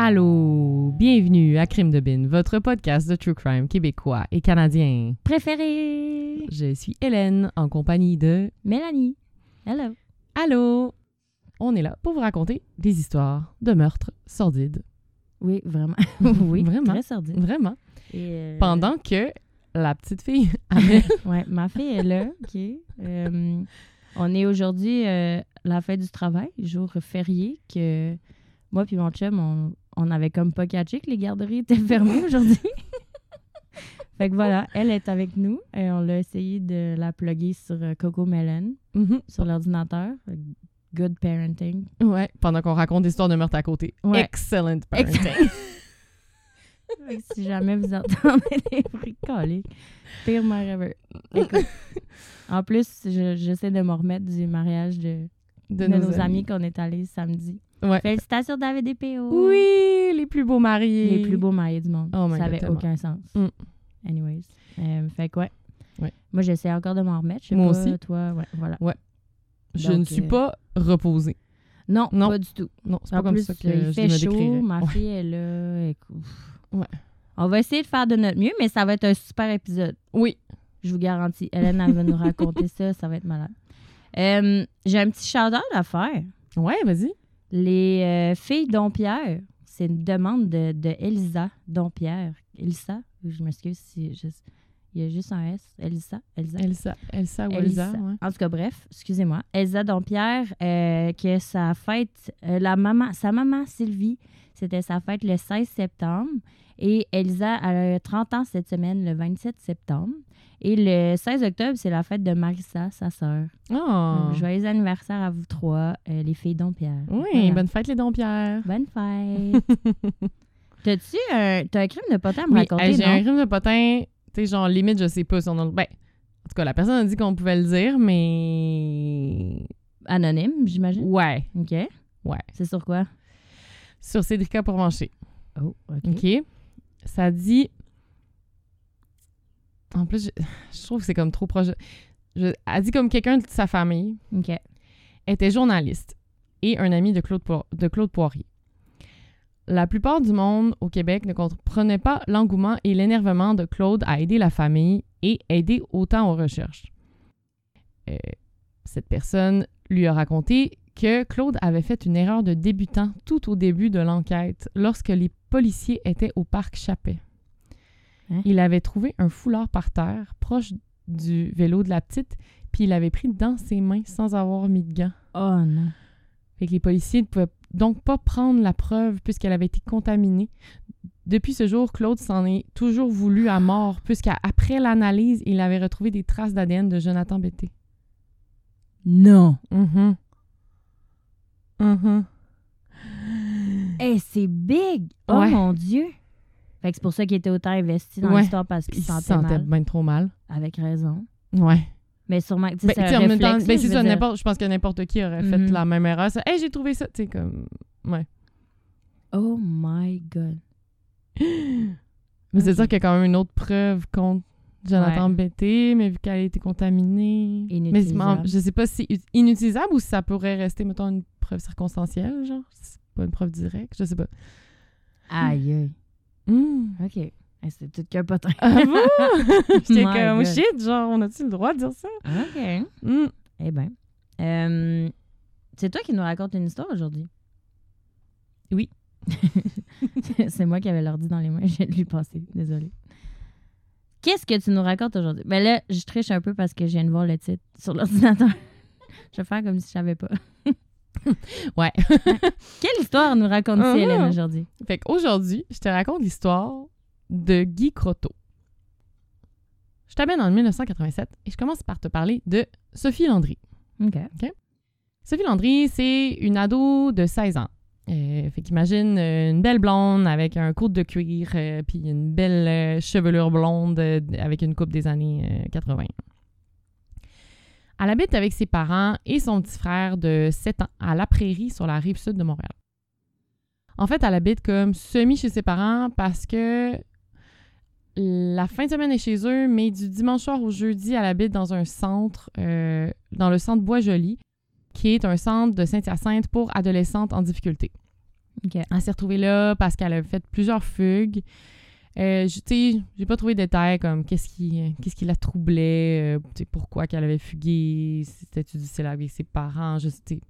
Allô, bienvenue à Crime de Bin, votre podcast de true crime québécois et canadien. Préféré Je suis Hélène en compagnie de Mélanie. Hello. Allô. On est là pour vous raconter des histoires de meurtres sordides. Oui, vraiment. oui, Vraiment. Très. Vraiment. Et, euh, Pendant que la petite fille Amel, ouais, ma fille est là. OK. Euh, on est aujourd'hui euh, la fête du travail, jour férié, que moi puis mon chum, on, on avait comme pas catché que les garderies étaient fermées aujourd'hui. fait que voilà, elle est avec nous et on l'a essayé de la plugger sur euh, Coco Melon, Mhm. sur l'ordinateur. Good parenting. ouais, pendant qu'on raconte des histoires de meurtres à côté. Ouais. Excellent Ex- parenting. Que si jamais vous entendez des bruits collés, pire mère ever. Écoute, en plus, je- j'essaie de me remettre du mariage de, de, de nos, amis qu'on est allés samedi. Ouais. Félicitations David et P.O. Oui, les plus beaux mariés. Les plus beaux mariés du monde. Oh Ça God, avait tellement. aucun sens. Mm. Anyways. Euh, fait que ouais. Ouais. Moi, j'essaie encore de m'en remettre. Je sais Moi pas, aussi. Toi, ouais, voilà. Je Donc, ne suis euh, pas reposée. Non, Non. pas du tout. Non, c'est pas comme ça que il je fait me chaud, ma Ouais. fille est là. écoute. Ouais. On va essayer de faire de notre mieux, mais ça va être un super épisode. Oui. Je vous garantis. Hélène, elle va nous raconter ça. Ça va être malade. Euh, J'ai un petit shout-out à faire. Ouais, vas-y. Les euh, filles Dompierre, c'est une demande de, de Elisa Dompierre. Elisa, je m'excuse si je- il y a juste un S. Elisa, Elisa. Elsa, Elsa ou Elsa. Elsa, ouais. En tout cas, bref, excusez-moi. Elsa Dompierre, euh, que sa fête, euh, la maman, sa maman Sylvie, c'était sa fête le 16 septembre. Et Elsa elle a 30 ans cette semaine, le 27 septembre. Et le 16 octobre, c'est la fête de Marissa, sa sœur. Oh. Joyeux anniversaire à vous trois, euh, les filles Dompierre. Oui, Voilà. bonne fête les Dompierres. Bonne fête. T'as-tu un, t'as un crime de potin à me Oui, raconter, j'ai un crime de potin, tu sais, genre limite, je sais pas si on a le... Ben, en tout cas, la personne a dit qu'on pouvait le dire, mais... Anonyme, j'imagine? Ouais, OK. ouais. C'est sur quoi? Sur Cédrica Pourmancher. Oh, OK. OK? Ça dit... En plus, je, je trouve que c'est comme trop proche. Je, elle dit comme quelqu'un de sa famille OK. était journaliste et un ami de Claude, Po- de Claude Poirier. La plupart du monde au Québec ne comprenait pas l'engouement et l'énervement de Claude à aider la famille et aider autant aux recherches. Euh, cette personne lui a raconté que Claude avait fait une erreur de débutant tout au début de l'enquête lorsque les policiers étaient au parc Chappet. Hein? Il avait trouvé un foulard par terre proche du vélo de la petite, puis il l'avait pris dans ses mains sans avoir mis de gants. Oh non. Fait que les policiers ne pouvaient donc pas prendre la preuve puisqu'elle avait été contaminée. Depuis ce jour, Claude s'en est toujours voulu à mort puisqu'après l'analyse, il avait retrouvé des traces d'ADN de Jonathan Betté. Non. Mhm. Mhm. Hey, c'est big! Oh Ouais. mon Dieu! Fait que c'est pour ça qu'il était autant investi dans Ouais. l'histoire parce qu'il Il se se sentait sentait mal. bien trop mal. Avec raison. Ouais. Mais sûrement, tu sais, Ben, c'est un même temps, réflexe, ben, je ça, dire. n'importe- je pense que n'importe qui aurait fait Mhm. la même erreur. Ça, hey, j'ai trouvé ça, tu sais, comme. Ouais. Oh my God. Mais c'est sûr qu'il y a quand même une autre preuve contre Jonathan Betté, mais vu qu'elle a été contaminée. Mais Inutilisable. je sais pas si c'est inutilisable ou si ça pourrait rester, mettons, une preuve circonstancielle, genre. C'est pas une preuve directe, je sais pas. Aïe. Hmm. OK. Hey, c'est tout qu'un potin. Ah bon? J'étais comme shit, genre, on a-tu le droit de dire ça? OK. Hmm. Eh bien. Euh, c'est toi qui nous raconte une histoire aujourd'hui? Oui. c'est moi qui avais l'ordi dans les mains. Je de lui passer. Désolée. Qu'est-ce que tu nous racontes aujourd'hui? Ben là, je triche un peu parce que je viens de voir le titre sur l'ordinateur. je vais faire comme si je savais pas. Ouais. Quelle histoire nous raconte-tu, Uh-huh. Hélène, aujourd'hui? Fait qu'aujourd'hui, je te raconte l'histoire de Guy Croteau. Je t'amène en 1987 et je commence par te parler de Sophie Landry. OK. Sophie Landry, c'est une ado de 16 ans. Euh, fait qu'imagine euh, une belle blonde avec un coude de cuir euh, puis une belle euh, chevelure blonde euh, avec une coupe des années euh, 80. Elle habite avec ses parents et son petit frère de 7 ans à La Prairie sur la rive sud de Montréal. En fait, elle habite comme semi chez ses parents parce que la fin de semaine est chez eux, mais du dimanche soir au jeudi, elle habite dans un centre, euh, dans le centre Bois-Joli, qui est un centre de Saint-Hyacinthe pour adolescentes en difficulté. Elle s'est retrouvée là parce qu'elle a fait plusieurs fugues. Euh, je- tu sais, j'ai pas trouvé de détails comme qu'est-ce qui, qu'est-ce qui la troublait, euh, tu sais, pourquoi qu'elle avait fugué, si c'était-tu difficile avec ses parents, je, sais,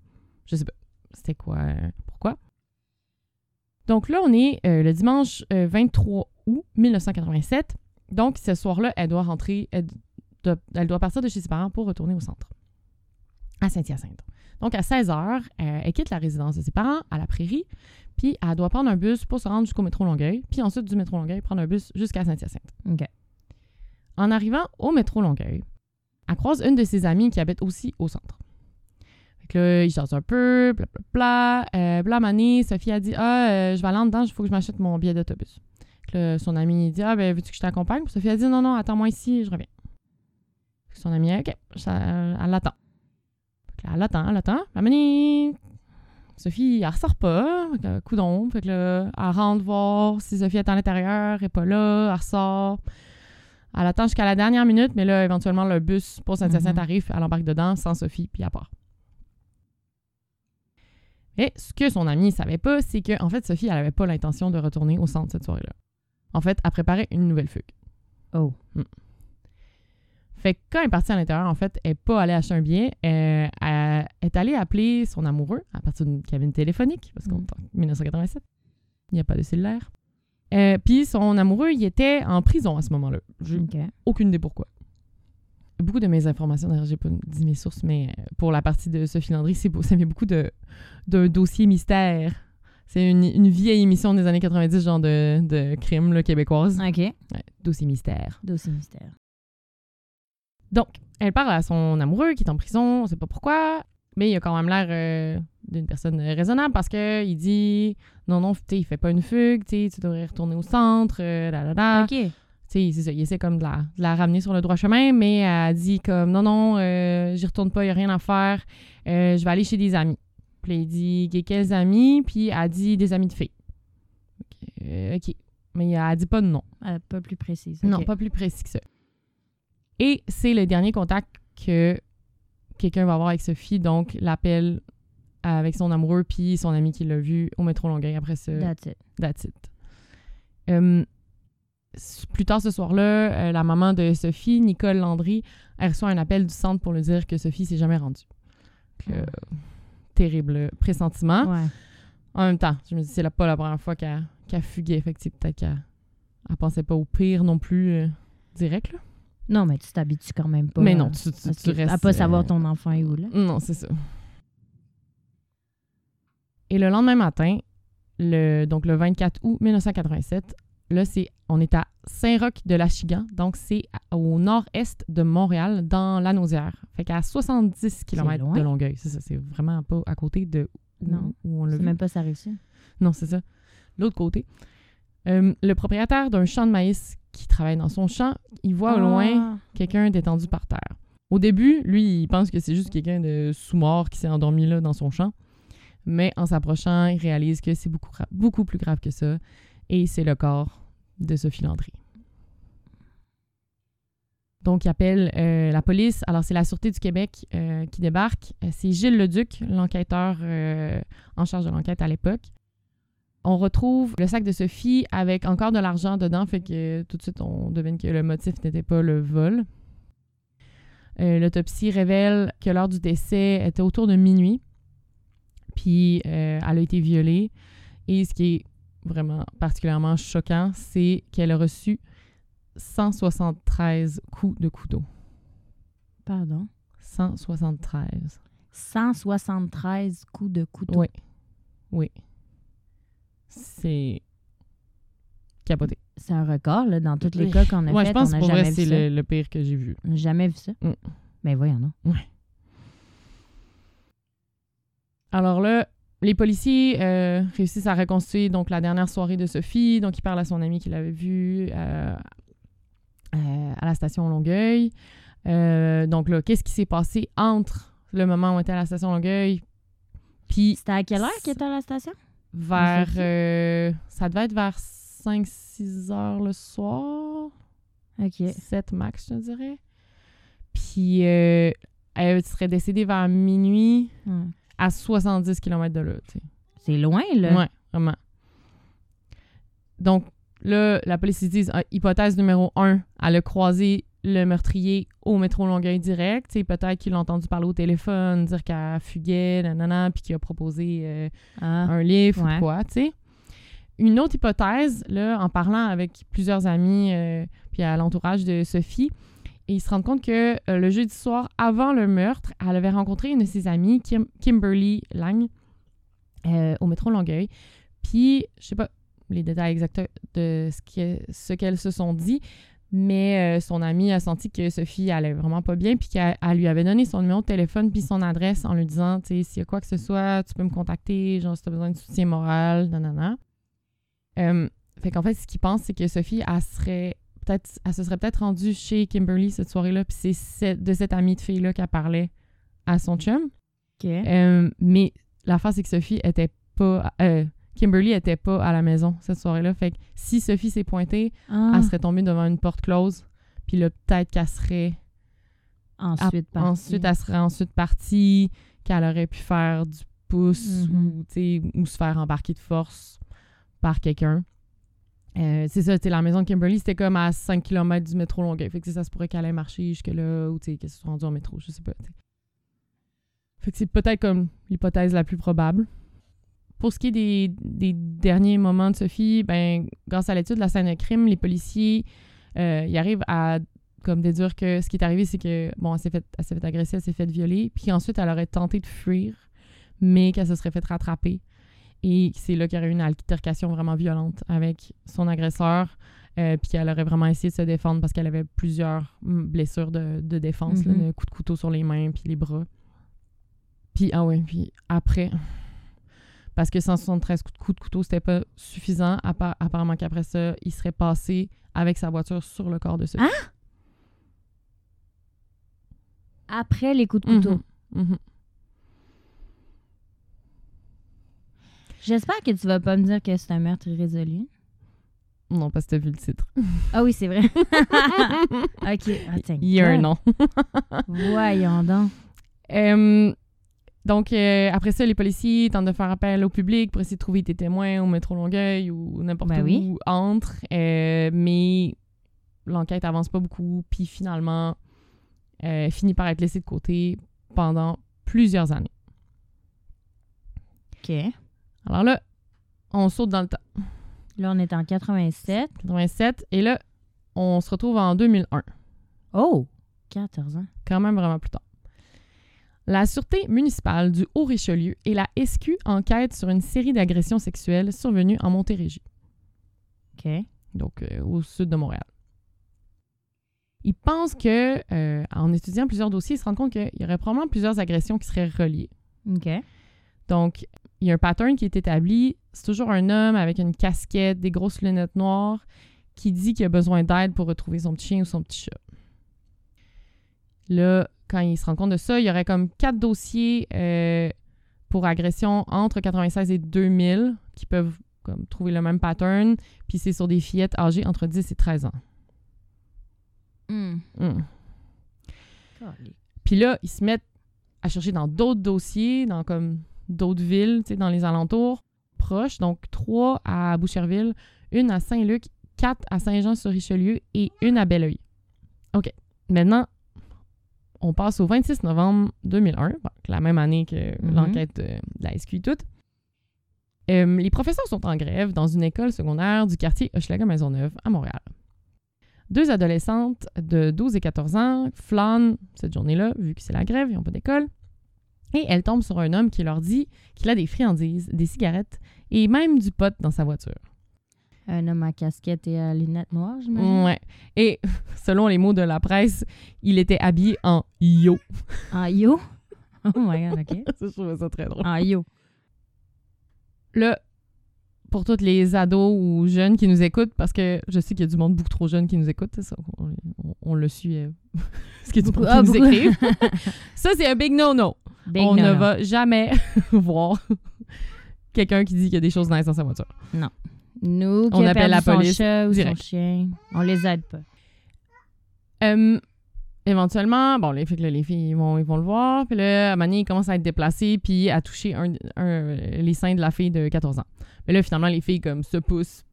je sais pas. C'était quoi, euh, pourquoi? Donc là, on est euh, le dimanche euh, 23 août 1987. Donc, ce soir-là, elle doit rentrer, elle doit, elle doit partir de chez ses parents pour retourner au centre, à Saint-Hyacinthe. Donc, à 16 h, elle quitte la résidence de ses parents à la prairie, puis elle doit prendre un bus pour se rendre jusqu'au métro Longueuil, puis ensuite du métro Longueuil, prendre un bus jusqu'à Saint-Hyacinthe. OK. En arrivant au métro Longueuil, elle croise une de ses amies qui habite aussi au centre. Là, ils un peu, bla bla bla. Euh, bla, mané, Sophie a dit Ah, euh, je vais aller en dedans, il faut que je m'achète mon billet d'autobus. Là, son amie dit Ah, ben, veux-tu que je t'accompagne Puis Sophie a dit Non, non, attends-moi ici, je reviens. Son amie a dit Ok, ça- elle l'attend. Elle l'attend, elle l'attend. La mané, Sophie, elle ressort pas, que, coudon. Fait que là, elle rentre voir si Sophie est à l'intérieur, elle est pas là, elle ressort. Elle attend jusqu'à la dernière minute, mais là, éventuellement, le bus pour Saint-Hyacinthe arrive, elle embarque dedans sans Sophie, puis elle part. Et ce que son amie ne savait pas, c'est que en fait, Sophie, elle avait pas l'intention de retourner au centre cette soirée-là. En fait, elle préparait une nouvelle fugue. Oh. Fait que quand elle est partie à l'intérieur, en fait, elle n'est pas allée acheter un billet. euh, elle est allée appeler son amoureux à partir d'une cabine téléphonique, parce qu'on Mm. est en 1987. Il n'y a pas de cellulaire. Euh, Puis son amoureux, il était en prison à ce moment-là. J'ai aucune idée pourquoi. Beaucoup de mes informations, d'ailleurs, j'ai pas dit mes sources, mais euh, pour la partie de Sophie Landry, c'est ça met beaucoup de d'un dossier mystère. C'est une, une vieille émission des années 90, genre de, de crime là, québécoise. OK. Ouais, dossier mystère. Dossier mystère. Donc, elle parle à son amoureux qui est en prison, on sait pas pourquoi, mais il a quand même l'air euh, d'une personne raisonnable parce que il dit non, non, tu sais, il fait pas une fugue, tu devrais retourner au centre, euh, là, là, là. OK. Tu sais, c'est ça, il essaie comme de la, de la ramener sur le droit chemin, mais elle dit comme non, non, euh, j'y retourne pas, il y a rien à faire, euh, je vais aller chez des amis. Puis il dit quels amis, puis elle dit des amis de filles. Ok, euh, OK. Mais elle dit pas de nom. Euh, pas plus précise. Non, OK. pas plus précis que ça. Et c'est le dernier contact que quelqu'un va avoir avec Sophie, donc l'appel avec son amoureux puis son ami qui l'a vu au métro Longueuil après ça. That's it. That's it. S- plus tard ce soir-là, euh, la maman de Sophie, Nicole Landry, elle reçoit un appel du centre pour lui dire que Sophie s'est jamais rendue. Que- Oh. Terrible pressentiment. Ouais. En même temps, je me dis c'est la- pas la première fois qu'elle qu'elle fuguait. Fait que peut-être qu'elle elle pensait pas au pire non plus euh, direct. Là. Non, mais tu t'habitues quand même pas. Mais euh, non, tu, restes. À pas savoir euh, ton enfant est où, là. Non, c'est ça. Et le lendemain matin, le, donc le 24 août 1987, là, c'est, on est à Saint-Roch de l'Achigan, donc c'est au nord-est de Montréal, dans la Nausière. Fait qu'à 70 km de Longueuil. C'est ça, c'est vraiment pas à côté de où, Non, où on l'a vu. même pas sa réussite. Non, c'est ça. L'autre côté. Euh, le propriétaire d'un champ de maïs qui travaille dans son champ, il voit au loin Ah. quelqu'un détendu par terre. Au début, lui, il pense que c'est juste quelqu'un de sous-mort qui s'est endormi là dans son champ. Mais en s'approchant, il réalise que c'est beaucoup, beaucoup plus grave que ça. Et c'est le corps de Sophie Landry. Donc, il appelle euh, la police. Alors, c'est la Sûreté du Québec euh, qui débarque. Euh, C'est Gilles Leduc, l'enquêteur en charge de l'enquête à l'époque. On retrouve le sac de Sophie avec encore de l'argent dedans, fait que tout de suite, on devine que le motif n'était pas le vol. L'autopsie révèle que l'heure du décès était autour de minuit, puis elle a été violée. Et ce qui est vraiment particulièrement choquant, c'est qu'elle a reçu 173 coups de couteau. Pardon? 173. 173 coups de couteau? Oui. Oui. C'est capoté. C'est un record, là, dans tous les cas qu'on a Ouais, fait. je pense on que n'a pour jamais vrai, c'est le, le pire que j'ai vu. On jamais vu ça? Mm. Mais voyons, non. Alors là, les policiers euh, réussissent à reconstituer donc la dernière soirée de Sophie. Donc, il parle à son ami qui l'avait vue euh, euh, à la station Longueuil. Euh, donc là, qu'est-ce qui s'est passé entre le moment où on était à la station Longueuil puis C'était à quelle heure qu'il était à la station? vers. Euh, ça devait être vers 5-6 heures le soir. OK. 7 max, je dirais. Puis elle serait décédée vers minuit. À 70 km de là. C'est loin, là. Ouais, vraiment. Donc là, la police ils disent ah, hypothèse numéro 1, elle a croisé le meurtrier au métro Longueuil direct. Peut-être qu'il a entendu parler au téléphone, dire qu'elle fuguait, nanana, puis qu'il a proposé euh, Ah. un livre ou Ouais. quoi, tu sais. Une autre hypothèse, là, en parlant avec plusieurs amis euh, puis à l'entourage de Sophie, et ils se rendent compte que euh, le jeudi soir, avant le meurtre, elle avait rencontré une de ses amies, Kim- Kimberly Lang, euh, au métro Longueuil. Puis, je sais pas les détails exacts de ce que- ce qu'elles se sont dit, mais euh, son amie a senti que Sophie allait vraiment pas bien, puis qu'elle elle lui avait donné son numéro de téléphone puis son adresse en lui disant, tu sais, s'il y a quoi que ce soit, tu peux me contacter, genre si tu as besoin de soutien moral, nanana. Euh, fait qu'en fait, ce qu'il pense, c'est que Sophie, elle serait peut-être, elle se serait peut-être rendue chez Kimberly cette soirée-là, puis c'est de cette amie de fille-là qu'elle parlait à son chum. Euh, mais la face, c'est que Sophie était pas. euh, Kimberly était pas à la maison cette soirée-là. Fait que si Sophie s'est pointée, Ah, elle serait tombée devant une porte close. Puis là, peut-être qu'elle serait. ensuite, parti. Ensuite, elle serait ensuite partie, qu'elle aurait pu faire du pouce Mhm. ou se faire embarquer de force par quelqu'un. Euh, c'est ça, la maison de Kimberly, c'était comme à 5 km du métro Longueuil. Fait que ça se pourrait qu'elle ait marché jusque-là ou qu'elle se soit rendue en métro, je sais pas. Fait que c'est peut-être comme l'hypothèse la plus probable. Pour ce qui est des, des derniers moments de Sophie, ben, grâce à l'étude de la scène de crime, les policiers euh, arrivent à comme déduire que ce qui est arrivé, c'est que bon, elle s'est fait, fait agresser, elle s'est fait violer, puis ensuite elle aurait tenté de fuir, mais qu'elle se serait fait rattraper. Et c'est là qu'il y aurait eu une altercation vraiment violente avec son agresseur, euh, puis qu'elle aurait vraiment essayé de se défendre parce qu'elle avait plusieurs mm, blessures de, de défense, là, Mhm. de coups de couteau sur les mains puis les bras. Puis, ah ouais, puis après, parce que 173 coups de, coups de couteau, c'était pas suffisant, appa- apparemment qu'après ça, il serait passé avec sa voiture sur le corps de Sophie. Après les coups de couteau. Mhm. Mhm. J'espère que tu vas pas me dire que c'est un meurtre irrésolu. Non, parce que t'as vu le titre. Ah oui, c'est vrai. OK. Il y a un nom. Voyons donc. Euh, donc, euh, après ça, les policiers tentent de faire appel au public pour essayer de trouver des témoins au métro Longueuil ou n'importe Ben où oui. entre. euh, mais l'enquête avance pas beaucoup. Puis finalement, euh, finit par être laissée de côté pendant plusieurs années. OK. Alors là, on saute dans le temps. Là, on est en 87. 87. Et là, on se retrouve en 2001. Oh! 14 ans. quand même vraiment plus tard. La Sûreté municipale du Haut-Richelieu et la SQ enquêtent sur une série d'agressions sexuelles survenues en Montérégie, OK. donc euh, au sud de Montréal. Ils pensent que, euh, en étudiant plusieurs dossiers, ils se rendent compte qu'il y aurait probablement plusieurs agressions qui seraient reliées. OK. Donc, il y a un pattern qui est établi. C'est toujours un homme avec une casquette, des grosses lunettes noires, qui dit qu'il a besoin d'aide pour retrouver son petit chien ou son petit chat. Là, quand il se rend compte de ça, il y aurait comme quatre dossiers euh, pour agression entre 96 et 2000 qui peuvent comme, trouver le même pattern. Puis c'est sur des fillettes âgées entre 10 et 13 ans. Hmm. Hmm. Puis là, ils se mettent à chercher dans d'autres dossiers, dans comme d'autres villes, dans les alentours proches. Donc, trois à Boucherville, une à Saint-Luc, quatre à Saint-Jean-sur-Richelieu et une à Belleuil. OK. Maintenant, on passe au 26 novembre 2001, donc la même année que Mhm. l'enquête de, de la SQ. Euh, les professeurs sont en grève dans une école secondaire du quartier Hochelaga-Maisonneuve à Montréal. Deux adolescentes de 12 et 14 ans flânent cette journée-là, vu que c'est la grève, ils n'ont pas d'école. Et elles tombent sur un homme qui leur dit qu'il a des friandises, des cigarettes et même du pot dans sa voiture. Un homme à casquette et à lunettes noires, j'imagine? Ouais. Et selon les mots de la presse, il était habillé en yo. En yo? Oh my god, OK. Ça, je trouvais ça très drôle. En yo. Là, pour tous les ados ou jeunes qui nous écoutent, parce que je sais qu'il y a du monde beaucoup trop jeune qui nous écoute, c'est ça, on, on- on le suit. euh, ce qui est du Beaucoup- monde qui ah, nous ça, c'est un big no-no. Big on ne va jamais voir quelqu'un qui dit qu'il y a des choses nice dans sa voiture. Nous, qui On a appelle la son police chat ou direct. son chien, on les aide pas. Euh, éventuellement, bon, les, là, les filles ils vont, ils vont le voir. Puis là, à un moment donné, à être déplacé puis à toucher un, un- les seins de la fille de 14 ans. Mais là, finalement, les filles comme se poussent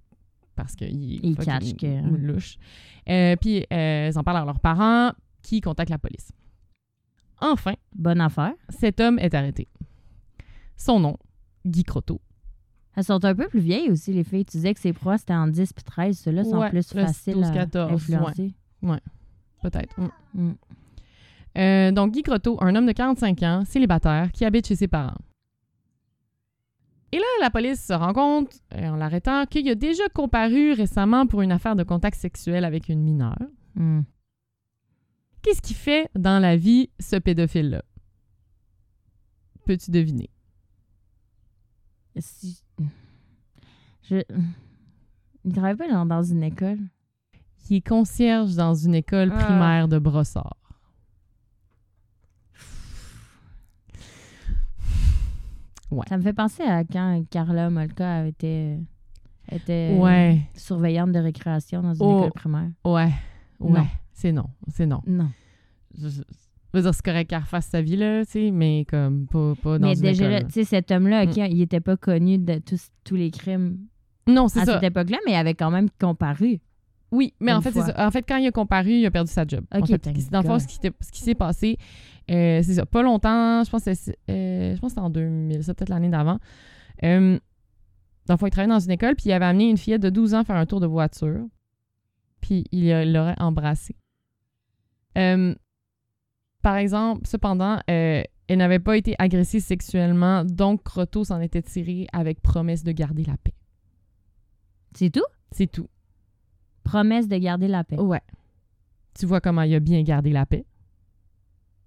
parce qu'ils Ils catchent que- louche. Euh, puis euh, elles en parlent à leurs parents qui contactent la police. Enfin, Bonne affaire. cet homme est arrêté. Son nom, Guy Croteau. Elles sont un peu plus vieilles aussi, les filles. Tu disais que ses proies, c'était en 10 puis 13. Ceux-là sont Ouais, plus faciles 12, à 14, influencer. Peut-être. Mm. Mm. Euh, donc, Guy Croteau, un homme de 45 ans, célibataire, qui habite chez ses parents. Et là, la police se rend compte, euh, en l'arrêtant, qu'il a déjà comparu récemment pour une affaire de contact sexuel avec une mineure. Mm. Qu'est-ce qu'il fait dans la vie, ce pédophile-là? Peux-tu deviner? Si- Je... Il travaille pas dans, dans une école. Il est concierge dans une école Ah. primaire de Brossard. Ça me fait penser à quand Carla Molka était, était Ouais, surveillante de récréation dans une Oh. école primaire. ouais, ouais. Non. C'est non, c'est non. Non. je, veux dire, c'est correct qu'elle refasse sa vie, là, tu sais, mais comme pas, pas dans Mais une déjà, tu sais, cet homme-là, OK, il était pas connu de tous, tous les crimes Non, c'est à ça. cette époque-là, mais il avait quand même comparu. Oui, mais en fait, c'est ça. En fait, quand il a comparu, il a perdu sa job. en Ok, fait. Dans le fond, ce qui, ce qui s'est passé, euh, c'est ça. Pas longtemps, je pense que c'est- euh, en 2000, ça peut-être l'année d'avant. Euh, dans le fond, il travaillait dans une école, puis il avait amené une fillette de 12 ans faire un tour de voiture. Puis il l'aurait embrassée. Euh, par exemple, cependant, euh, elle n'avait pas été agressée sexuellement, donc Croteau s'en était tiré avec promesse de garder la paix. C'est tout? C'est tout. Promesse de garder la paix. Ouais. Tu vois comment il a bien gardé la paix.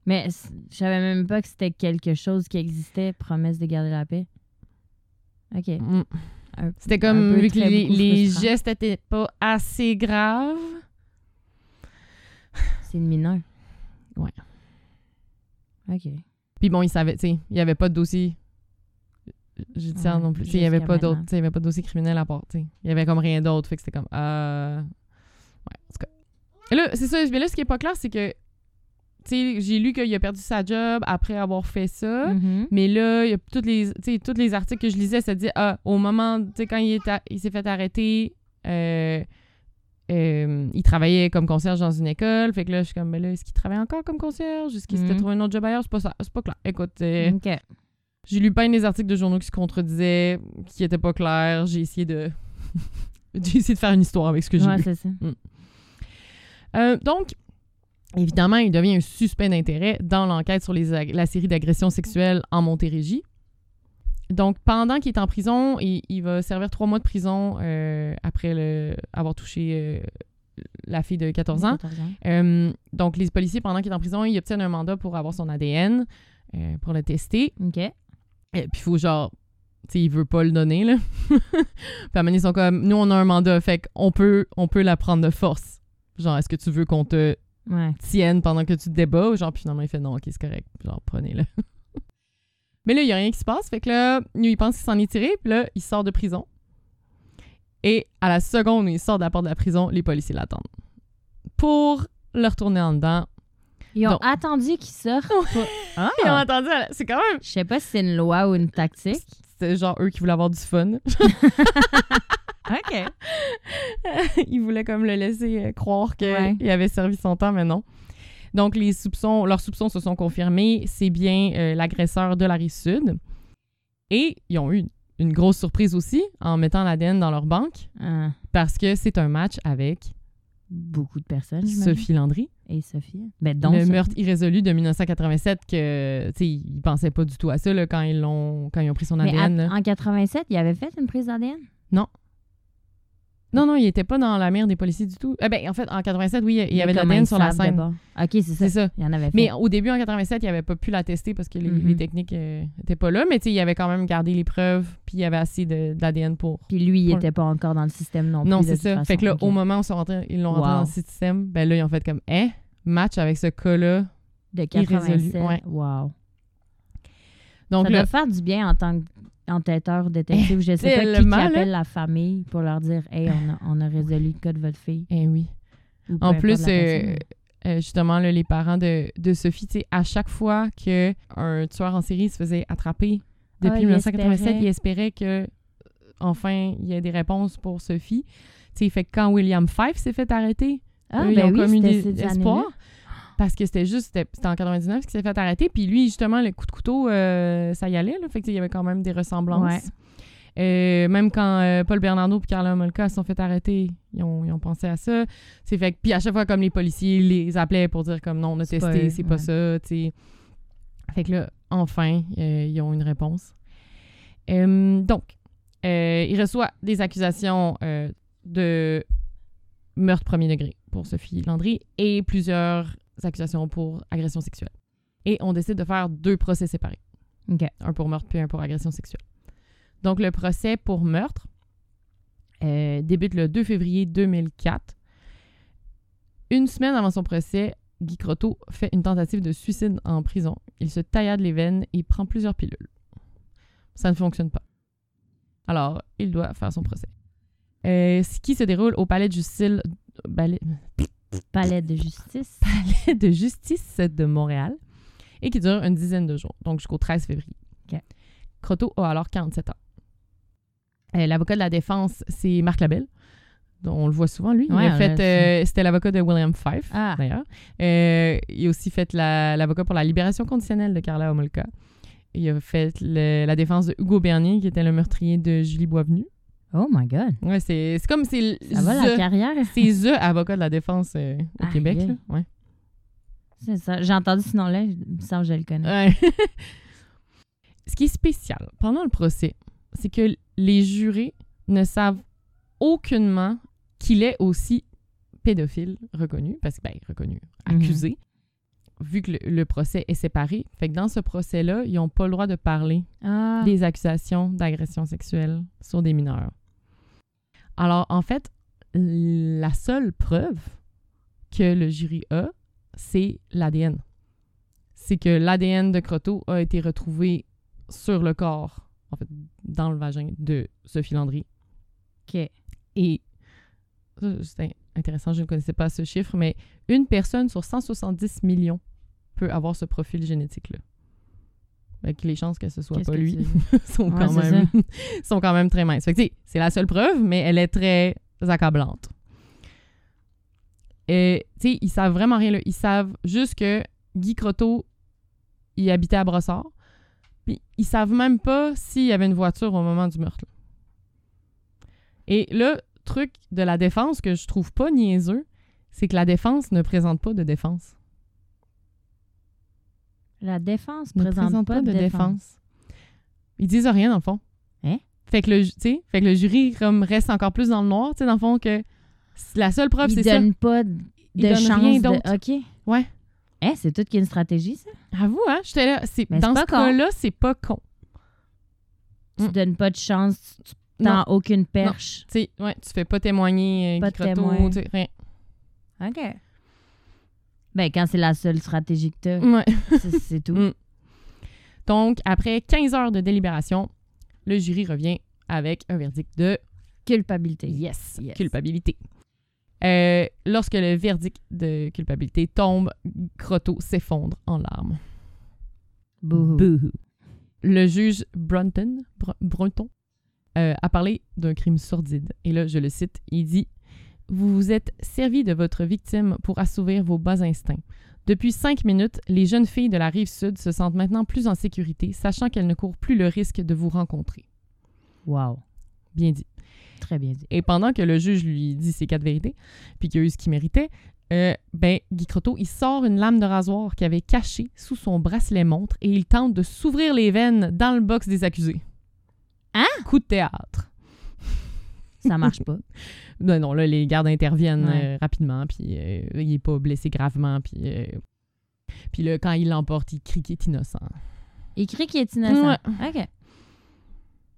Mais je savais même pas que c'était quelque chose qui existait, promesse de garder la paix. OK. Mm. C'était comme, vu que les, gestes étaient pas assez graves. C'est une mineure. Ouais. OK. Puis bon, il savait, tu sais, il y avait pas de dossier judiciaire Ouais, non plus. Il y avait pas d'autre, il y avait pas de dossier criminel à part, tu sais. Il y avait comme rien d'autre, fait que c'était comme, euh... Ouais, en tout cas. Et là, c'est ça, mais là, ce qui est pas clair, c'est que, tu sais, j'ai lu qu'il a perdu sa job après avoir fait ça. Mhm. Mais là, il y a toutes les, tous les articles que je lisais, ça dit ah, au moment, tu sais, quand il, il s'est fait arrêter, euh, euh, il travaillait comme concierge dans une école. Fait que là, je suis comme, mais là, est-ce qu'il travaille encore comme concierge? Est-ce qu'il s'était Mhm. trouvé un autre job ailleurs? C'est pas ça. C'est pas clair. Écoute, euh, j'ai lu plein des articles de journaux qui se contredisaient, qui étaient pas clairs. J'ai essayé de. j'ai essayé de faire une histoire avec ce que j'ai Ouais, lu. c'est ça. Euh, donc, évidemment, il devient un suspect d'intérêt dans l'enquête sur les la série d'agressions sexuelles en Montérégie. Donc, pendant qu'il est en prison, il, il va servir trois mois de prison euh, après le, avoir touché euh, la fille de 14 ans. 14 ans. Euh, donc, les policiers, pendant qu'il est en prison, ils obtiennent un mandat pour avoir son ADN, pour le tester. OK. Et puis, il faut genre. Tu sais, il veut pas le donner, là. puis, à un moment donné, ils sont comme. Nous, on a un mandat, fait qu'on peut, on peut la prendre de force. Genre, est-ce que tu veux qu'on te Ouais. tienne pendant que tu te débats? Genre, puis finalement, il fait non, ok, c'est correct. Genre, prenez-le. Mais là, il y a rien qui se passe. Fait que là, lui, il pense qu'il s'en est tiré. Puis là, il sort de prison. Et à la seconde où il sort de la porte de la prison, les policiers l'attendent. Pour le retourner en dedans. Ils ont Donc- attendu qu'ils sortent. pour- Ah! Ils ont entendu, à la- c'est quand même. Je sais pas si c'est une loi ou une tactique. C'était genre eux qui voulaient avoir du fun. OK. ils voulaient comme le laisser euh, croire qu'il Ouais. avait servi son temps, mais non. Donc, les soupçons, leurs soupçons se sont confirmés. C'est bien euh, l'agresseur de la rive sud. Et ils ont eu une, une grosse surprise aussi en mettant l'ADN dans leur banque Ah, parce que c'est un match avec beaucoup de personnes. Sophie Landry, Et Sophie. Ben, donc, le Sophie. meurtre irrésolu de 1987 que, ils pensaient pas du tout à ça là, quand ils l'ont quand ils ont pris son Mais ADN. à- en 87, il avait fait une prise d'ADN? Non, non, il était pas dans la mire des policiers du tout. Eh ben, en fait, en 87, oui, il y avait de l'ADN sur la scène. OK, c'est ça. Il y en avait fait. Mais au début, en 87, il n'avait pas pu la tester parce que les, Mhm. les techniques n'étaient pas là. Mais tu sais, il avait quand même gardé les preuves, puis il y avait assez d'ADN pour. Puis lui, il Pour- était pas encore dans le système non plus. Non, c'est ça. façon. Fait que là, au moment où ils sont rentrés- ils l'ont rentré Wow. dans le système, ben là, ils ont fait comme, eh, match avec ce cas-là. De irrésolu, 87. ouais. Wow. Donc ça là, doit faire du bien en tant que enquêteur, détective, je sais pas qui, qui appelle la famille pour leur dire Hey, on a, on a résolu le cas de votre fille. Eh oui. Ou En plus, euh, euh, justement, là, les parents de, de Sophie, à chaque fois qu'un tueur en série se faisait attraper depuis Ah, il 1987, espérait. il espérait que, enfin, il y ait des réponses pour Sophie. Tu sais, fait que quand William Fife s'est fait arrêter, ah, eux, ils ben ont oui, c'était des espoirs. Parce que c'était juste, c'était en 99 qu'il s'est fait arrêter. Puis lui, justement, le coup de couteau, euh, ça y allait. Là, fait qu'il y avait quand même des ressemblances. Ouais. Euh, même quand euh, Paul Bernardo et Carla Molka se sont fait arrêter, ils ont, ils ont pensé à ça. C'est fait que, puis à chaque fois, comme les policiers les appelaient pour dire comme non, on a testé, c'est pas ouais. ça, tu sais. Fait que là, enfin, euh, ils ont une réponse. Euh, donc, il reçoit des accusations de meurtre premier degré pour Sophie Landry et plusieurs accusations pour agression sexuelle. Et on décide de faire deux procès séparés. Un pour meurtre puis un pour agression sexuelle. Donc, le procès pour meurtre euh, débute le 2 février 2004. Une semaine avant son procès, Guy Croteau fait une tentative de suicide en prison. Il se taillade les veines et prend plusieurs pilules. Ça ne fonctionne pas. Alors, il doit faire son procès. Euh, ce qui se déroule au palais de justice, balai- Palais de justice. palais de justice de Montréal et qui dure une dizaine de jours, donc jusqu'au 13 février. OK. Croteau a alors 47 ans. Euh, L'avocat de la défense, c'est Marc Labelle. dont On le voit souvent, lui. Ouais, il a fait, euh, c'était l'avocat de William Fife, Ah. d'ailleurs. Euh, il a aussi fait la- l'avocat pour la libération conditionnelle de Carla Homolka. Il a fait le- la défense de Hugo Bernier, qui était le meurtrier de Julie Boisvenu. Oh my God. Ouais, c'est comme c'est Ça va la carrière? c'est the avocat de la défense euh, au Québec. là. Ouais. C'est ça. J'ai entendu ce nom-là, que je le connais. Ouais. Ce qui est spécial pendant le procès, c'est que les jurés ne savent aucunement qu'il est aussi pédophile reconnu, parce que, ben, reconnu, Mhm. accusé, vu que le, le procès est séparé. Fait que dans ce procès-là, ils n'ont pas le droit de parler Ah. des accusations d'agression sexuelle sur des mineurs. Alors, en fait, la seule preuve que le jury a, c'est l'ADN. C'est que l'ADN de Croteau a été retrouvé sur le corps, en fait, dans le vagin de Sophie Landry. OK. Et ça, c'est in- intéressant, je ne connaissais pas ce chiffre, mais une personne sur 170 millions peut avoir ce profil génétique-là. Les chances que ce soit Qu'est-ce pas lui sont, Ouais, quand même, sont quand même très minces. Fait que, c'est la seule preuve, mais elle est très accablante. Et, tu sais, ils savent vraiment rien. Là. Ils savent juste que Guy Croteau, il habitait à Brossard. Puis ils savent même pas s'il y avait une voiture au moment du meurtre. là. Et le truc de la défense que je trouve pas niaiseux, c'est que la défense ne présente pas de défense. La défense ne présente, pas, de défense. Ils disent rien, dans le fond. Hein? Fait que le, fait que le jury comme, reste encore plus dans le noir, tu sais, dans le fond, que la seule preuve, Ils c'est ça. donnent pas de Ils chance rien de-. OK. Ouais. Hein, c'est toute qu'une stratégie, ça? Avoue, hein, j'étais là. Dans ce cas-là, c'est pas con. Tu Mm. donnes pas de chance, tu t'as aucune perche. Tu ouais, tu fais pas témoigner euh, Pas de témoin. rien. OK. Ben, quand c'est la seule stratégie que t'as, Ouais. c'est- tout. Mm. Donc, après 15 heures de délibération, le jury revient avec un verdict de Culpabilité. yes, Yes. culpabilité. Euh, lorsque le verdict de culpabilité tombe, Croteau s'effondre en larmes. Bouhou. Bouhou. Le juge Brunton, Br- Brunton euh, a parlé d'un crime sordide. Et là, je le cite, il dit Vous vous êtes servi de votre victime pour assouvir vos bas instincts. Depuis cinq minutes, les jeunes filles de la rive sud se sentent maintenant plus en sécurité, sachant qu'elles ne courent plus le risque de vous rencontrer. Wow. Bien dit. Très bien dit. Et pendant que le juge lui dit ses quatre vérités, puis qu'il a eu ce qu'il méritait, euh, ben, Guy Croteau, il sort une lame de rasoir qu'il avait cachée sous son bracelet montre et il tente de s'ouvrir les veines dans le box des accusés. Hein? Coup de théâtre. Ça marche pas. Non, non, là, les gardes interviennent Ouais. euh, rapidement, puis euh, il est pas blessé gravement, puis... euh, puis là, quand il l'emporte, il crie qu'il est innocent. Il crie qu'il est innocent. Ouais. OK.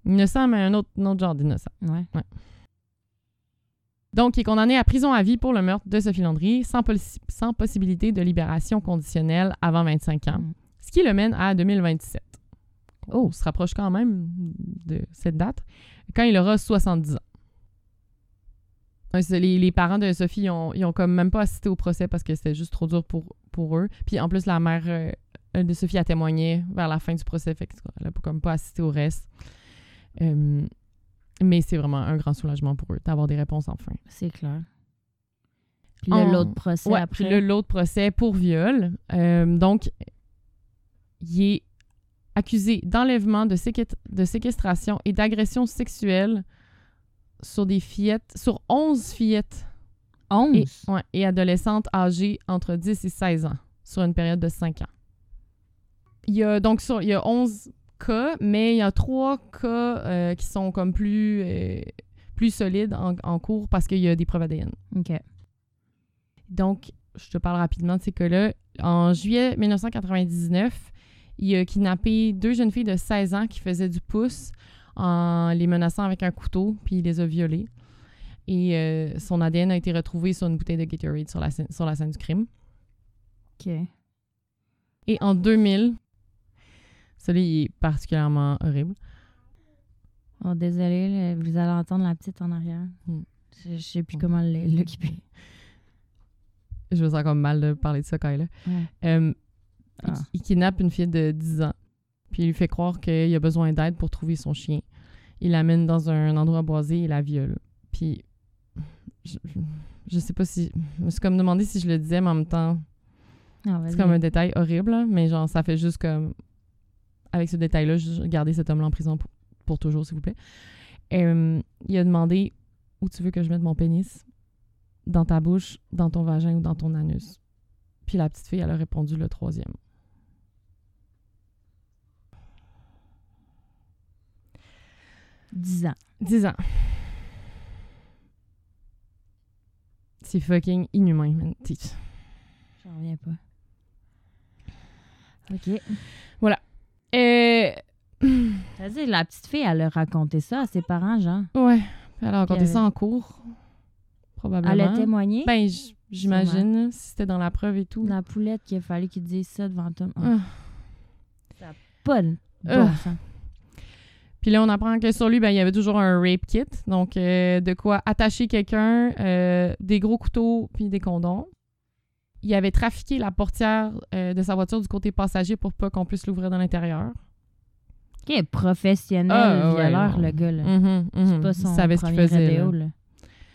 Innocent, mais un autre, un autre genre d'innocent. Ouais. Donc, il est condamné à prison à vie pour le meurtre de Sophie Landry, sans, possi- sans possibilité de libération conditionnelle avant 25 ans, Mm. ce qui le mène à 2027. Oh. On se rapproche quand même de cette date. Quand il aura 70 ans. Les, les parents de Sophie, ils ont, ils ont comme même pas assisté au procès parce que c'était juste trop dur pour, pour eux. Puis en plus, la mère euh, de Sophie a témoigné vers la fin du procès, fait qu'elle a comme pas assisté au reste. Euh, mais c'est vraiment un grand soulagement pour eux d'avoir des réponses enfin. C'est clair. Puis l'autre procès Ouais, après? puis l'autre procès pour viol. Euh, donc, il est accusé d'enlèvement, de, séquest- de séquestration et d'agression sexuelle sur des fillettes, sur 11 fillettes 11. et, ouais, et adolescentes âgées entre 10 et 16 ans sur une période de 5 ans. Il y a donc sur, il y a 11 cas, mais il y a trois cas euh, qui sont comme plus, euh, plus solides en, en cours parce qu'il y a des preuves ADN. OK. Donc, je te parle rapidement de ces cas-là. En juillet 1999, il a kidnappé deux jeunes filles de 16 ans qui faisaient du pouce en les menaçant avec un couteau, puis il les a violées. Et euh, son ADN a été retrouvé sur une bouteille de Gatorade sur la scène, sur la scène du crime. OK. Et en 2000, celui est particulièrement horrible. Oh, désolé, là, vous allez entendre la petite en arrière. Hmm. Je, je sais plus Hmm. comment l'occuper. Je me sens comme mal de parler de ça. Ouais. Euh, il- il, kidnappe une fille de 10 ans. Puis il lui fait croire qu'il a besoin d'aide pour trouver son chien. Il l'amène dans un endroit boisé et la viole. Puis je, sais pas si. Je me suis comme demandé si je le disais, mais en même temps, Ah, c'est comme un détail horrible. là, mais genre, ça fait juste comme. Avec ce détail-là, garder cet homme-là en prison pour, pour toujours, s'il vous plaît. Euh, il a demandé où tu veux que je mette mon pénis? Dans ta bouche, dans ton vagin ou dans ton anus Puis la petite fille, elle a répondu le troisième. « 10 ans. 10 ans. C'est fucking inhumain, man. T'sais, J'en reviens pas. OK. Euh... Ça veut dire, la petite fille, elle a raconté ça à ses parents, genre. Ouais. Elle a raconté ça en cours. Probablement. Elle a témoigné? Ben, j'imagine, si c'était dans la preuve et tout. la poulette qu'il a fallu qu'il dise ça devant toi. Ah, Ah. Pas de Ah. bon sens. Puis là, on apprend que sur lui, ben, il y avait toujours un rape kit. Donc, euh, de quoi attacher quelqu'un, euh, des gros couteaux, puis des condoms. Il avait trafiqué la portière euh, de sa voiture du côté passager pour pas qu'on puisse l'ouvrir de l'intérieur. OK, professionnel Ah, ouais, violeur, non. le gars, là. Mhm, C'est mhm. pas son il savait ce qu'il faisait. là.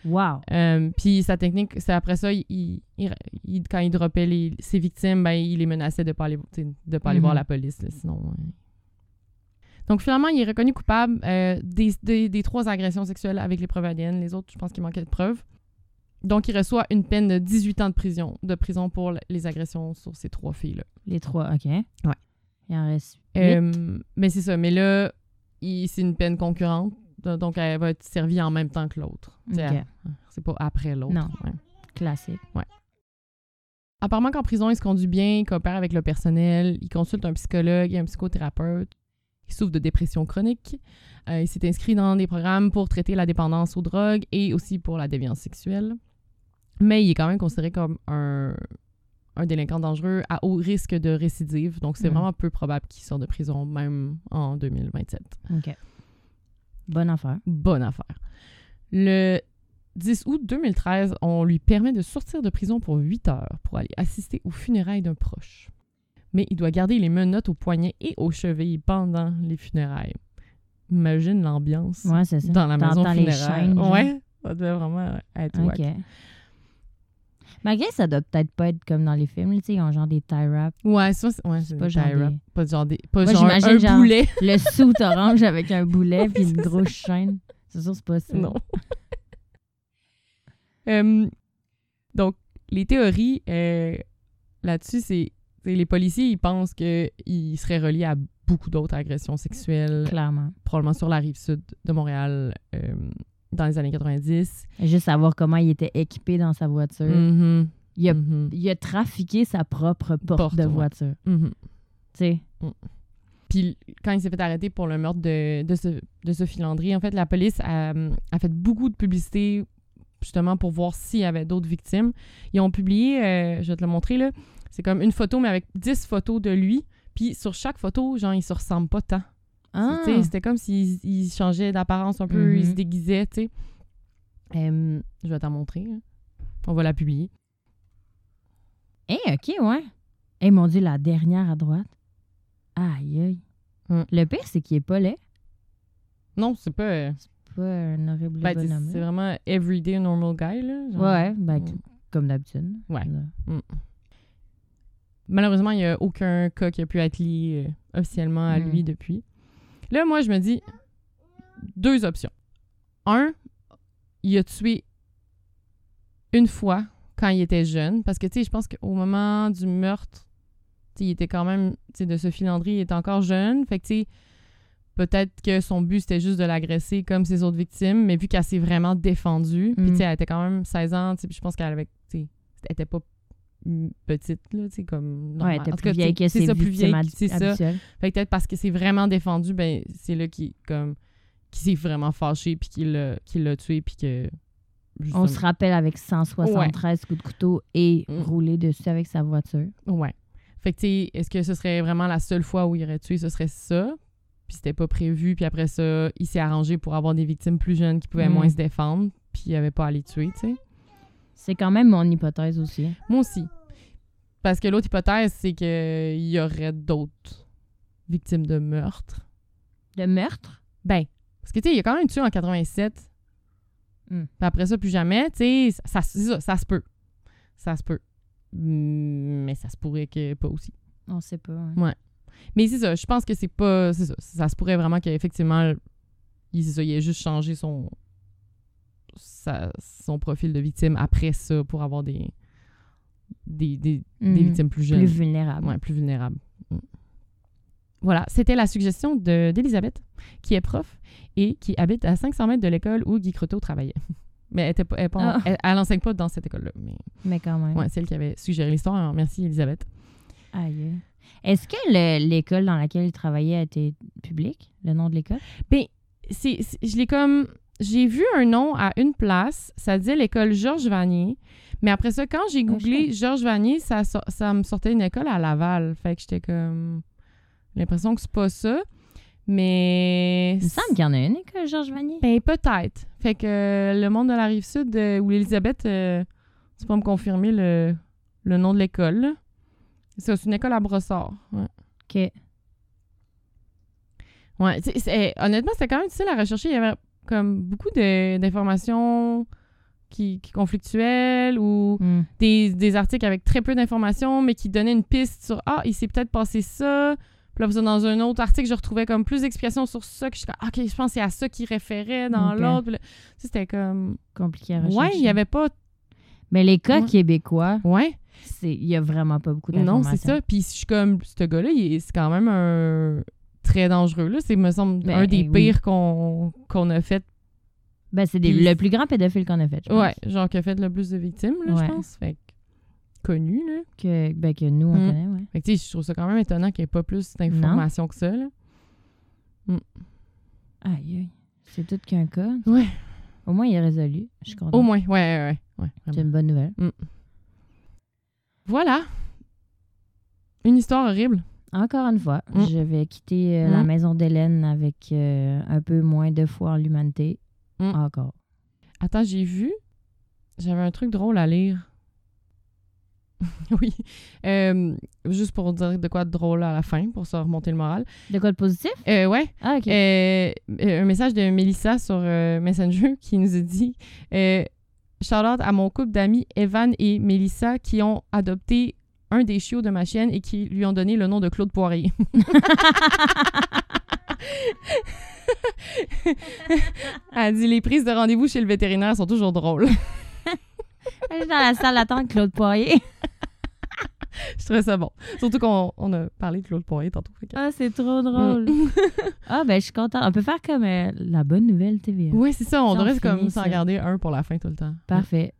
Wow. Euh, puis sa technique, c'est après ça, il, il- il- il- quand il droppait les, ses victimes, ben, il les menaçait de ne pas aller, tu sais, de pas aller Mhm. voir la police. là, sinon, ouais. Donc finalement, il est reconnu coupable euh, des, des- des trois agressions sexuelles avec les preuves ADN. Les autres, je pense qu'il manquait de preuves. Donc il reçoit une peine de 18 ans de prison, de prison pour les agressions sur ces trois filles-là. Les trois, OK. Ouais. Il en reste. Euh, mais c'est ça. Mais là, c'est une peine concurrente. do- Donc elle va être servie en même temps que l'autre. C'est pas après l'autre. Non. ouais. Classique. Apparemment qu'en prison, il se conduit bien, il coopère avec le personnel, il consulte un psychologue et un psychothérapeute. Il souffre de dépression chronique. Euh, il s'est inscrit dans des programmes pour traiter la dépendance aux drogues et aussi pour la déviance sexuelle. Mais il est quand même considéré comme un, un délinquant dangereux à haut risque de récidive. Donc, c'est vraiment peu probable qu'il sorte de prison, même en 2027. OK. Bonne affaire. Bonne affaire. Le 10 août 2013, on lui permet de sortir de prison pour 8 heures pour aller assister aux funérailles d'un proche. Mais il doit garder les menottes au poignet et aux chevilles pendant les funérailles. Imagine l'ambiance Ouais, dans la maison T'entends les funéraire. chaînes, ouais, ça devait vraiment être OK. wack. Malgré ça doit peut-être pas être comme dans les films, là, tu sais, ils ont genre des tie wraps. Ouais, ça, c'est ouais, pas genre des- Pas genre, des, pas Moi, genre un genre- boulet. Le suit orange avec un boulet puis une grosse chaîne. C'est sûr, c'est pas ça. Non. Euh, donc, les théories euh, là-dessus, c'est les policiers, ils pensent qu'il serait relié à beaucoup d'autres agressions sexuelles, Clairement. probablement sur la rive sud de Montréal euh, dans les années 90. Juste savoir comment il était équipé dans sa voiture. Mhm, Il, a, mhm, il a trafiqué sa propre porte, Porte, de ouais. voiture. mhm. Tu sais. Puis quand il s'est fait arrêter pour le meurtre de, de, ce- de Sophie Landry, en fait, la police a, a fait beaucoup de publicité justement pour voir s'il y avait d'autres victimes. Ils ont publié, euh, je vais te le montrer là, c'est comme une photo, mais avec 10 photos de lui. Puis sur chaque photo, genre, il se ressemble pas tant. Ah. C'était comme s'il il changeait d'apparence un peu, il Mhm. se déguisait, tu sais. Euh, je vais t'en montrer. hein. On va la publier. Eh, OK, ouais. Eh, mon Dieu, la dernière à droite. Aïe, aïe. Mm. Le pire, c'est qu'il est pas laid. Non, c'est pas... euh, C'est pas un horrible ben, c'est bonhomme. c'est vraiment everyday normal guy, là. genre. Ouais, ben, Mm. comme d'habitude. Ouais. Là. Malheureusement, il n'y a aucun cas qui a pu être lié euh, officiellement à Mm. lui depuis. Là, moi, je me dis deux options. Un, il a tué une fois quand il était jeune. Parce que, tu sais, je pense qu'au moment du meurtre, tu sais, il était quand même, tu sais, de Sophie Landry, il était encore jeune. Fait que, tu sais, peut-être que son but, c'était juste de l'agresser comme ses autres victimes. Mais vu qu'elle s'est vraiment défendue, puis, tu sais, elle était quand même 16 ans, tu sais, je pense qu'elle avait, tu sais, elle était pas petite, là, tu sais, comme... Ouais, normal. tout plus vieille que c'est ça, plus vieille, c'est ça. Fait que peut-être parce que c'est vraiment défendu, ben c'est là qu'il comme qui s'est vraiment fâché puis qu'il l'a tué puis que On se rappelle avec 173 coups de couteau et Mm. roulé dessus avec sa voiture. ouais. Fait que tu sais, est-ce que ce serait vraiment la seule fois où il aurait tué, ce serait ça Puis c'était pas prévu, puis après ça, il s'est arrangé pour avoir des victimes plus jeunes qui pouvaient Mm. moins se défendre, puis il avait pas à les tuer, tu sais. C'est quand même mon hypothèse aussi. Moi aussi. Parce que l'autre hypothèse, c'est qu'il y aurait d'autres victimes de meurtre. De meurtre? Ben, parce que tu sais, il a quand même tué en 87. Hmm. Puis après ça, plus jamais, tu sais, ça, c'est ça, ça se peut. Ça se peut. Mm, Mais ça se pourrait que pas aussi. On sait pas. hein. Mais c'est ça, je pense que c'est pas. C'est ça. Ça se pourrait vraiment qu'effectivement, il, c'est ça, il ait juste changé son. sa- son profil de victime après ça pour avoir des. Des, des, des Mm. victimes plus jeunes. Plus vulnérable. Ouais, plus vulnérables. Mm. Voilà, c'était la suggestion de- d'Elisabeth, qui est prof et qui habite à 500 mètres de l'école où Guy Croteau travaillait. Mais elle, était pas, elle, Ah. elle, elle pas dans cette école-là. Mais Mais quand même. ouais, c'est elle qui avait suggéré l'histoire. Alors, merci, Elisabeth. Aïe. Est-ce que le- l'école dans laquelle il travaillait était publique, le nom de l'école? Ben, c'est- je l'ai comme. J'ai vu un nom à une place, ça disait l'école Georges Vanier. Mais après ça, quand j'ai Oh, googlé Georges Vanier, ça, ça me sortait une école à Laval. Fait que j'étais comme. L'impression que c'est pas ça. Mais. Il me semble qu'il y en a une école, Georges Vanier. Ben, peut-être. Fait que euh, le monde de la rive sud euh, ou l'Elisabeth, euh, tu peux me confirmer le, le nom de l'école. C'est une école à Brossard. Ouais. OK. Ouais, c'est- c'est- honnêtement, c'était quand même difficile à rechercher. Il y avait comme beaucoup d'informations qui, qui conflictuelles ou Hmm. des, des articles avec très peu d'informations, mais qui donnaient une piste sur Ah, il s'est peut-être passé ça. Puis là, dans un autre article, je retrouvais comme plus d'explications sur ça. Que je suis comme, OK, je pense que c'est à ça qu'il référait dans l'autre. C'était comme. Compliqué à rechercher. Ouais, il y avait pas. Mais les cas Ouais. québécois, Ouais, il y a vraiment pas beaucoup non, d'informations. c'est ça. Puis je suis comme, ce gars-là, c'est quand même un. Très dangereux, là. C'est, me semble, Ben, un des oui. pires qu'on, qu'on a fait Ben, c'est des- le plus grand pédophile qu'on a fait, je pense. Ouais, genre qui a fait le plus de victimes, là, Ouais. je pense. Fait que, connu, là. Que, ben, que nous, on Hmm. connaît, ouais. Fait que, tu sais, je trouve ça quand même étonnant qu'il n'y ait pas plus d'informations que ça, là. Aïe, aïe. C'est tout qu'un cas. Ouais. Au moins, il est résolu. Je suis contente. Au moins, ouais, ouais, ouais. ouais, C'est une bonne nouvelle. Voilà. Une histoire horrible. Encore une fois, Mm. je vais quitter euh, la Mm. maison d'Hélène avec euh, un peu moins de foi en l'humanité. Mm. Encore. Attends, j'ai vu. J'avais un truc drôle à lire. oui. Euh, juste pour dire de quoi de drôle à la fin, pour se remonter le moral. De quoi de positif? Euh, ouais. Ah, OK. Euh, un message de Mélissa sur Messenger qui nous a dit Shout out à mon couple d'amis Evan et Mélissa qui ont adopté un des chiots de ma chienne et qui lui ont donné le nom de Claude Poirier. Elle dit Les prises de rendez-vous chez le vétérinaire sont toujours drôles. Elle est dans la salle d'attente, Claude Poirier. Je trouvais ça bon. Surtout qu'on on a parlé de Claude Poirier tantôt. Ah, c'est trop drôle. ah, ben, je suis contente. On peut faire comme euh, la bonne nouvelle TVA. Oui, c'est ça. On devrait comme s'en garder un pour la fin tout le temps. Parfait.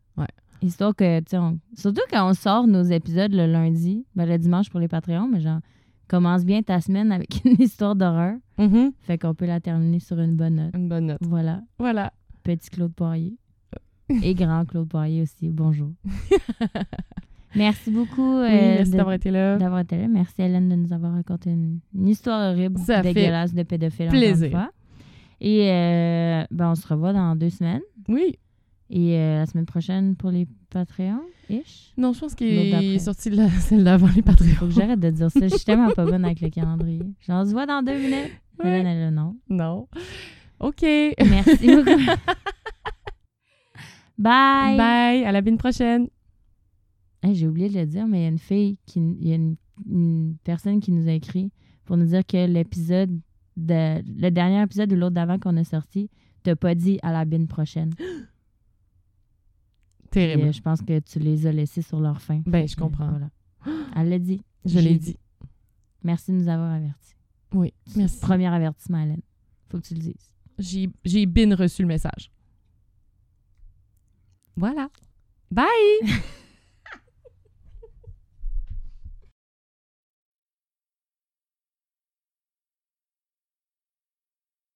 Histoire que, tu sais, on- surtout quand on sort nos épisodes le lundi, ben, le dimanche pour les Patreons, mais genre, commence bien ta semaine avec une histoire d'horreur. Mhm. Fait qu'on peut la terminer sur une bonne note. Une bonne note. Voilà. Voilà. Petit Claude Poirier. Et grand Claude Poirier aussi. Bonjour. Merci beaucoup Oui, euh, merci d'avoir été là. d'avoir été là. Merci Hélène de nous avoir raconté une, une histoire horrible, Ça fait dégueulasse de pédophile. encore plaisir. une fois. Et euh, ben, on se revoit dans deux semaines. Oui. Et euh, la semaine prochaine pour les Patreons-ish? Non, je pense qu'il est sorti de la, celle d'avant les Faut Patreons. que j'arrête de dire ça. Je suis tellement pas bonne avec le calendrier. On se voit dans deux minutes. Ouais. Hélène, elle a non. Non. OK. Merci beaucoup. Bye. Bye. À la semaine prochaine. Hey, J'ai oublié de le dire, mais il y a une fille, qui, il y a une, une personne qui nous a écrit pour nous dire que l'épisode, de, le dernier épisode ou l'autre d'avant qu'on a sorti, t'as pas dit à la bine prochaine. Terrible. euh, je pense que tu les as laissés sur leur fin. Ben, je que, comprends. Voilà. Elle l'a dit. Je l'ai dit. Merci de nous avoir avertis. Oui. Merci. Premier avertissement, Hélène. Faut que tu le dises. J'ai j'ai bien reçu le message. Voilà. Bye!